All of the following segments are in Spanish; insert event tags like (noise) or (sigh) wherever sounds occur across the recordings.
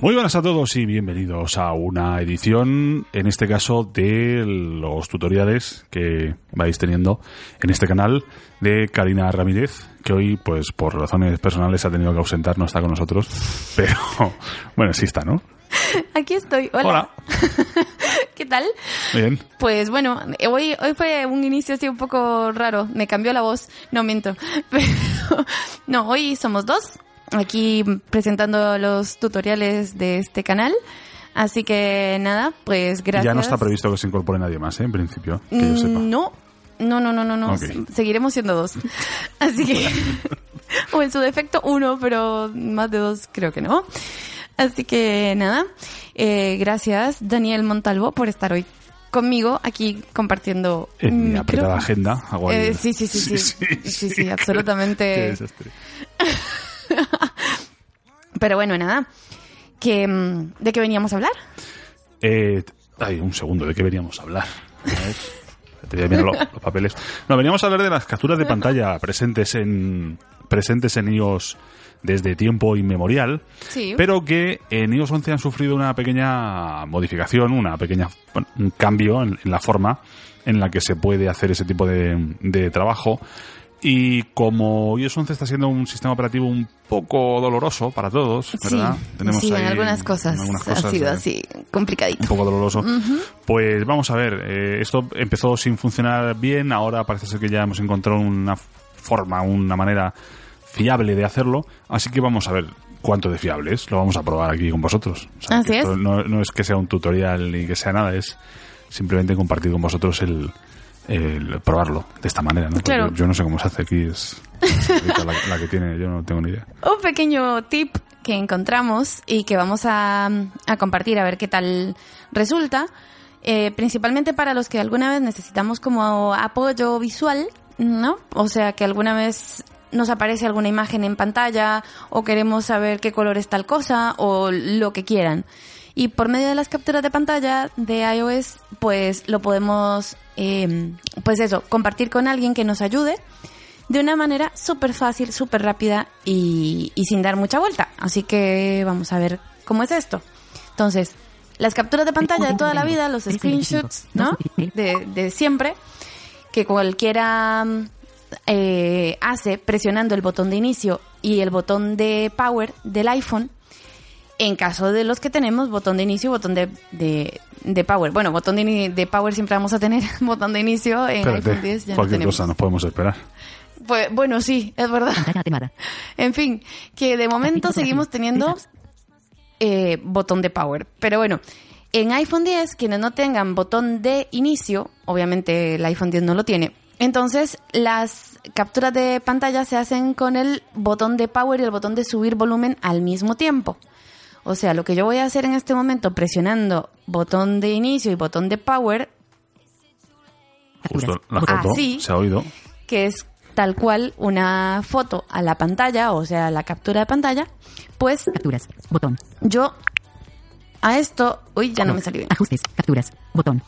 Muy buenas a todos y bienvenidos a una edición, en este caso, de los tutoriales que vais teniendo en este canal de Karina Ramírez, que hoy, pues por razones personales, ha tenido que ausentar, no está con nosotros, pero (laughs) bueno, sí está, ¿no? Aquí estoy. Hola. Hola. (laughs) ¿Qué tal? Bien. Pues bueno, hoy, hoy fue un inicio así un poco raro. Me cambió la voz. No miento. (laughs) Pero, no, hoy somos dos. Aquí presentando los tutoriales de este canal. Así que nada, pues gracias. Ya no está previsto que se incorpore nadie más, ¿eh? en principio, que yo sepa. No, no, no, no, no, no. Ok. Seguiremos siendo dos. (laughs) Así que, (laughs) o en su defecto uno, pero más de dos creo que no. Así que nada, eh, gracias Daniel Montalvo por estar hoy conmigo aquí compartiendo En mi apretada agenda. hago ahí- Eh, sí, (laughs) sí, sí, sí, sí, sí, absolutamente. Qué desastre. Pero bueno, nada, que, mm, ¿de qué veníamos a hablar? Eh, ay, un segundo, ¿de qué veníamos a hablar? A ver, te voy a mirar los, los papeles. No, veníamos a hablar de las capturas de pantalla presentes en presentes en iOS desde tiempo inmemorial, Sí. pero que en iOS 11 han sufrido una pequeña modificación, una pequeña bueno, un cambio en, en la forma en la que se puede hacer ese tipo de, de trabajo. Y como iOS 11 está siendo un sistema operativo un poco doloroso para todos, ¿verdad? Sí, sí, en algunas cosas, en algunas ha sido eh, así, complicadito. un poco doloroso. Pues vamos a ver, eh, esto empezó sin funcionar bien, ahora parece ser que ya hemos encontrado una forma, una manera fiable de hacerlo, así que vamos a ver cuánto de fiable es, lo vamos a probar aquí con vosotros. O sea, Así esto es. No, no es que sea un tutorial ni que sea nada, es simplemente compartir con vosotros el, el probarlo de esta manera. ¿no? Claro. Yo no sé cómo se hace aquí, es (laughs) la que tiene, yo no tengo ni idea. Un pequeño tip que encontramos y que vamos a, a compartir a ver qué tal resulta. Eh, principalmente para los que alguna vez necesitamos como apoyo visual, ¿no? O sea, que alguna vez nos aparece alguna imagen en pantalla o queremos saber qué color es tal cosa o lo que quieran. Y por medio de las capturas de pantalla de iOS, pues lo podemos, eh, pues eso, compartir con alguien que nos ayude de una manera súper fácil, súper rápida y, y sin dar mucha vuelta. Así que vamos a ver cómo es esto. Entonces, las capturas de pantalla de toda la vida, los screenshots, ¿no? De, de siempre, que cualquiera eh, hace presionando el botón de inicio y el botón de power del iPhone, en caso de los que tenemos botón de inicio y botón de, de, de power. Bueno, botón de, de power siempre vamos a tener, (laughs) botón de inicio en iPhone 10 Espérate, ya no cualquier tenemos. cosa nos podemos esperar. Pues, bueno, sí, es verdad. (laughs) En fin, que de momento seguimos teniendo eh, botón de power. Pero bueno, en iPhone 10, quienes no tengan botón de inicio, obviamente el iPhone 10 no lo tiene, entonces las capturas de pantalla se hacen con el botón de power y el botón de subir volumen al mismo tiempo. O sea, lo que yo voy a hacer en este momento presionando botón de inicio y botón de power. Justo la foto sí. se ha oído. que es tal cual una foto a la pantalla, o sea, la captura de pantalla, pues Capturas. Botón. yo a esto, uy, ya no me salió bien. Ajustes. Capturas. Botón.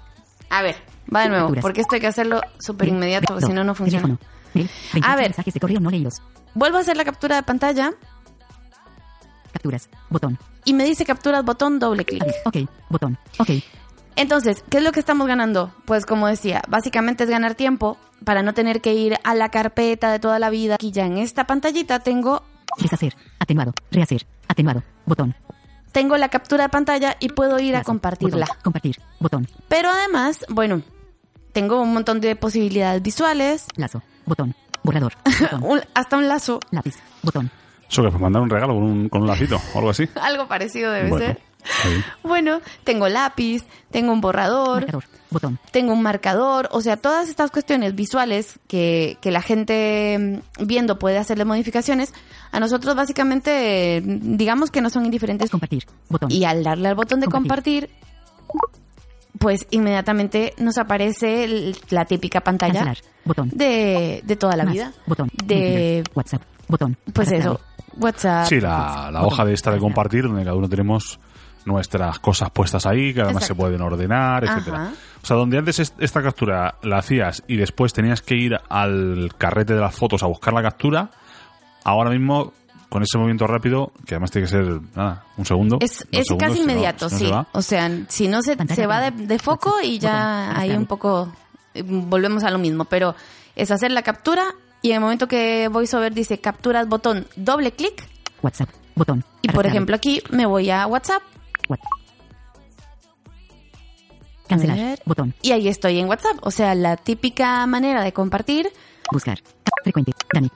A ver, va de nuevo, Capturas. porque esto hay que hacerlo súper inmediato, porque si no, no funciona. Teléfono. Mail. 28 A ver. mensajes de correo no leídos. Vuelvo a hacer la captura de pantalla Capturas. Botón. y me dice capturas botón, doble clic. Ok. Botón. Ok. Entonces, ¿qué es lo que estamos ganando? Pues como decía, básicamente es ganar tiempo para no tener que ir a la carpeta de toda la vida. Aquí ya en esta pantallita tengo Deshacer. Atenuado. Rehacer. Atenuado. Botón. tengo la captura de pantalla y puedo ir a compartirla. Botón. Compartir. Botón. Pero además, bueno, tengo un montón de posibilidades visuales, Lazo. Botón. Borrador. (laughs) Botón. un- hasta un lazo, Lápiz. Botón. Eso que mandar un regalo con un, con un lacito o algo así. (laughs) algo parecido debe Bueno, ser. ahí. Bueno, tengo lápiz, tengo un borrador, Marcador. Botón. tengo un marcador, o sea, todas estas cuestiones visuales que, que la gente mm, viendo puede hacerle modificaciones, a nosotros básicamente mm, digamos que no son indiferentes. Compartir. Botón. Y al darle al botón de Compartir. compartir, pues inmediatamente nos aparece la típica pantalla Cancelar. Botón. de, de toda la Más. vida. Botón. De. WhatsApp. Botón. pues eso, WhatsApp. Sí, la, la hoja de esta de compartir, donde cada uno tenemos nuestras cosas puestas ahí, que además Exacto. se pueden ordenar, Ajá. etcétera. O sea, donde antes est- esta captura la hacías y después tenías que ir al carrete de las fotos a buscar la captura, ahora mismo con ese movimiento rápido, que además tiene que ser nada, un segundo. Es, dos es segundos, casi si no- inmediato, si no se sí. O sea, si no se, se va de, de foco y ya arrastrado. un poco... eh, Volvemos a lo mismo, pero es hacer la captura y en el momento que VoiceOver dice capturas botón, doble clic WhatsApp. Botón. y por ejemplo aquí me voy a WhatsApp What- Cancelar. ver. Botón. y ahí estoy en WhatsApp. O sea, la típica manera de compartir, Buscar. Frecuente. Dani.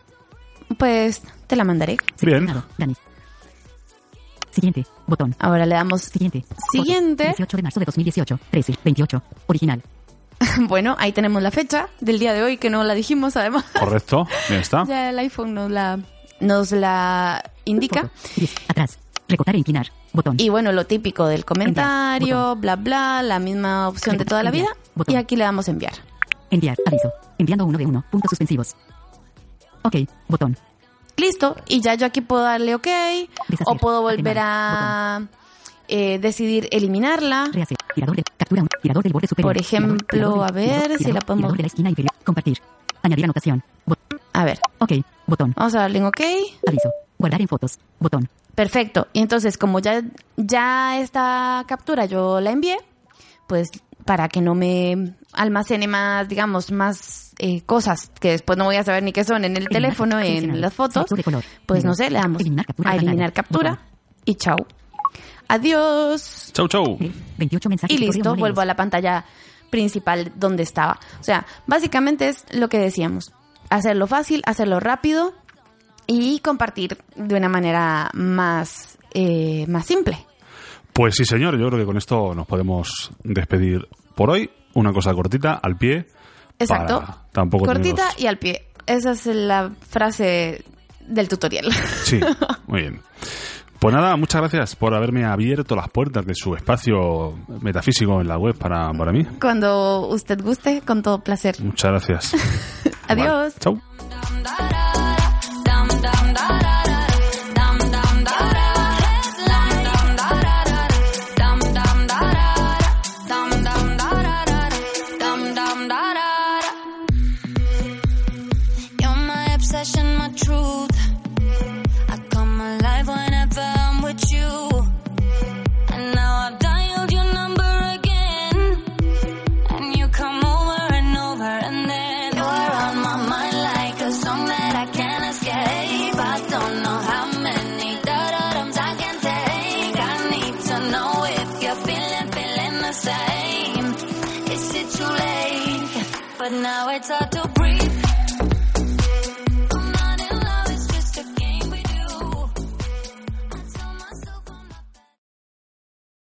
pues te la mandaré. Bien. Dani. Siguiente. Botón. Ahora le damos Siguiente. Siguiente. 18 de marzo de 2018. 13. 28. Original. (laughs) Bueno, ahí tenemos la fecha del día de hoy, que no la dijimos además. Correcto, bien está. (laughs) ya el iPhone nos la, nos la indica. Foto. 10. Atrás. Recortar e inclinar. Botón. Y bueno, lo típico del comentario, Enviar, bla, bla, la misma opción de toda la vida. Enviar. Y aquí le damos enviar. Enviar. Aviso. Enviando uno de uno. Puntos suspensivos. Ok. Botón. Listo. Y ya yo aquí puedo darle OK. Deshacer. O puedo volver Atenuar. a eh, decidir eliminarla. Rehacer. Tirador de. Captura. Tirador del borde superior. Por ejemplo, a ver si la podemos- de la esquina inferior. Compartir. Añadir anotación. A ver, ok. Botón. vamos a darle en OK. Aviso. Guardar en fotos. Botón. Perfecto. Y entonces, como ya, ya esta captura yo la envié, pues para que no me almacene más, digamos, más eh, cosas que después no voy a saber ni qué son en el Eliminar. teléfono, en las fotos, pues no sé, le damos Eliminar captura a eliminar captura y chao. Adiós. Chau, chau. Eh, 28 mensajes Y listo, vuelvo a la pantalla principal donde estaba. O sea, básicamente es lo que decíamos. Hacerlo fácil, hacerlo rápido y compartir de una manera más, eh, más simple. Pues sí, señor, yo creo que con esto nos podemos despedir por hoy. Una cosa cortita, al pie. Exacto. para tampoco Cortita y al pie. Esa es la frase del tutorial. Sí, (laughs) muy bien. Pues nada, muchas gracias por haberme abierto las puertas de su espacio metafísico en la web para, para mí. Cuando usted guste, con todo placer. Muchas gracias. (laughs) Adiós. Vale, Chau. But now it's hard to